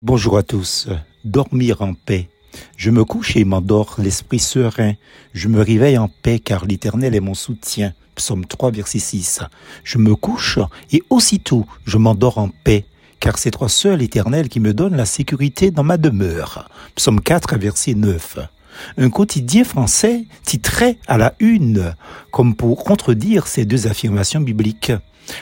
Bonjour à tous. Dormir en paix. Je me couche et m'endors l'esprit serein. Je me réveille en paix car l'Éternel est mon soutien. Psaume 3, verset 6. Je me couche et aussitôt je m'endors en paix car c'est toi seul, Éternel, qui me donne la sécurité dans ma demeure. Psaume 4, verset 9. Un quotidien français titrait à la une, comme pour contredire ces deux affirmations bibliques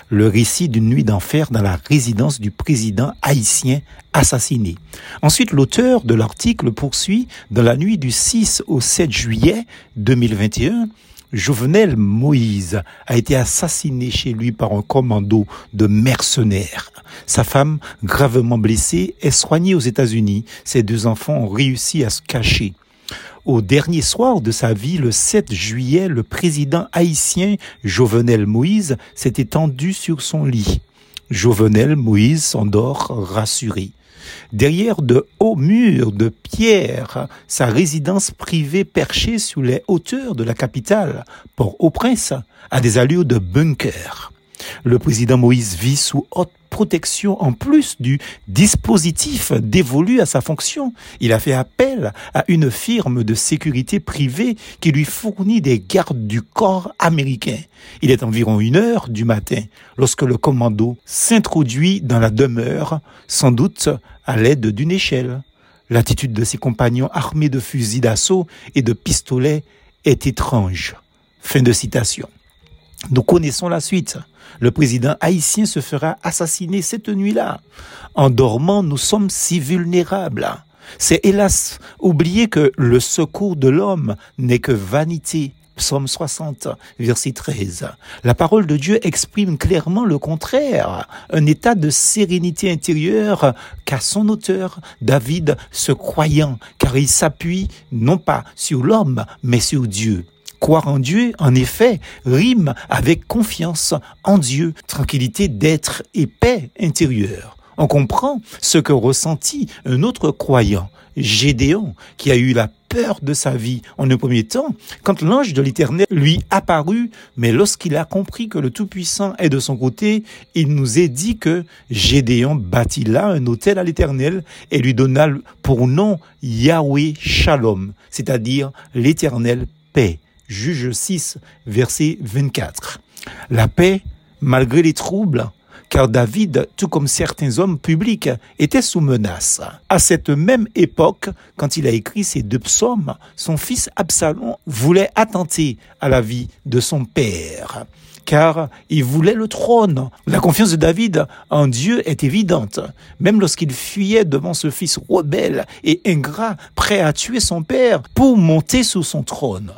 le récit d'une nuit d'enfer dans la résidence du président haïtien assassiné. Ensuite, l'auteur de l'article poursuit dans la nuit du 6 au 7 juillet 2021 Jovenel Moïse a été assassiné chez lui par un commando de mercenaires. Sa femme, gravement blessée, est soignée aux États-Unis. Ses deux enfants ont réussi à se cacher. Au dernier soir de sa vie, le 7 juillet, le président haïtien Jovenel Moïse s'est étendu sur son lit. Jovenel Moïse s'endort rassuré. Derrière de hauts murs de pierre, sa résidence privée perchée sous les hauteurs de la capitale, Port-au-Prince, a des allures de bunker. Le président Moïse vit sous haute protection en plus du dispositif dévolu à sa fonction. Il a fait appel à une firme de sécurité privée qui lui fournit des gardes du corps américain. Il est environ une heure du matin lorsque le commando s'introduit dans la demeure, sans doute à l'aide d'une échelle. L'attitude de ses compagnons armés de fusils d'assaut et de pistolets est étrange. Fin de citation. Nous connaissons la suite. Le président haïtien se fera assassiner cette nuit-là. En dormant, nous sommes si vulnérables. C'est hélas oublier que le secours de l'homme n'est que vanité. Psaume 60, verset 13. La parole de Dieu exprime clairement le contraire, un état de sérénité intérieure qu'a son auteur, David, se croyant, car il s'appuie non pas sur l'homme, mais sur Dieu. Croire en Dieu, en effet, rime avec confiance en Dieu, tranquillité d'être et paix intérieure. On comprend ce que ressentit un autre croyant, Gédéon, qui a eu la peur de sa vie en un premier temps, quand l'ange de l'Éternel lui apparut, mais lorsqu'il a compris que le Tout-Puissant est de son côté, il nous est dit que Gédéon bâtit là un hôtel à l'Éternel et lui donna pour nom Yahweh Shalom, c'est-à-dire l'Éternel paix. Juge 6, verset 24. La paix, malgré les troubles, car David, tout comme certains hommes publics, était sous menace. À cette même époque, quand il a écrit ces deux psaumes, son fils Absalom voulait attenter à la vie de son père car il voulait le trône. La confiance de David en Dieu est évidente, même lorsqu'il fuyait devant ce fils rebelle et ingrat, prêt à tuer son père pour monter sous son trône.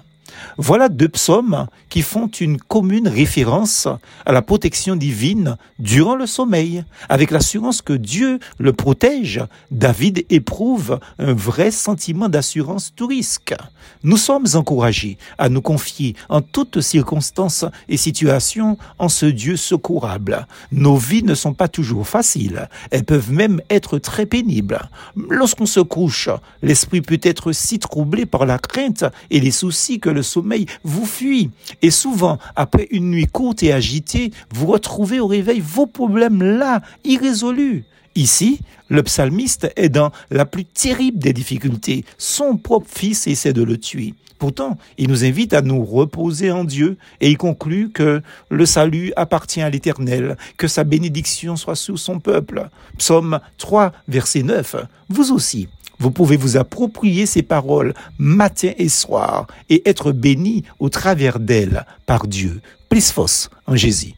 Voilà deux psaumes qui font une commune référence à la protection divine durant le sommeil. Avec l'assurance que Dieu le protège, David éprouve un vrai sentiment d'assurance tout risque. Nous sommes encouragés à nous confier en toutes circonstances et situations en ce Dieu secourable. Nos vies ne sont pas toujours faciles, elles peuvent même être très pénibles. Lorsqu'on se couche, l'esprit peut être si troublé par la crainte et les soucis que le sommeil vous fuit. Et souvent, après une nuit courte et agitée, vous retrouvez au réveil vos problèmes là, irrésolus. Ici, le psalmiste est dans la plus terrible des difficultés. Son propre fils essaie de le tuer. Pourtant, il nous invite à nous reposer en Dieu et il conclut que le salut appartient à l'Éternel, que sa bénédiction soit sur son peuple. Psaume 3, verset 9. Vous aussi, vous pouvez vous approprier ces paroles matin et soir et être béni au travers d'elles par Dieu. Plus en Jésus.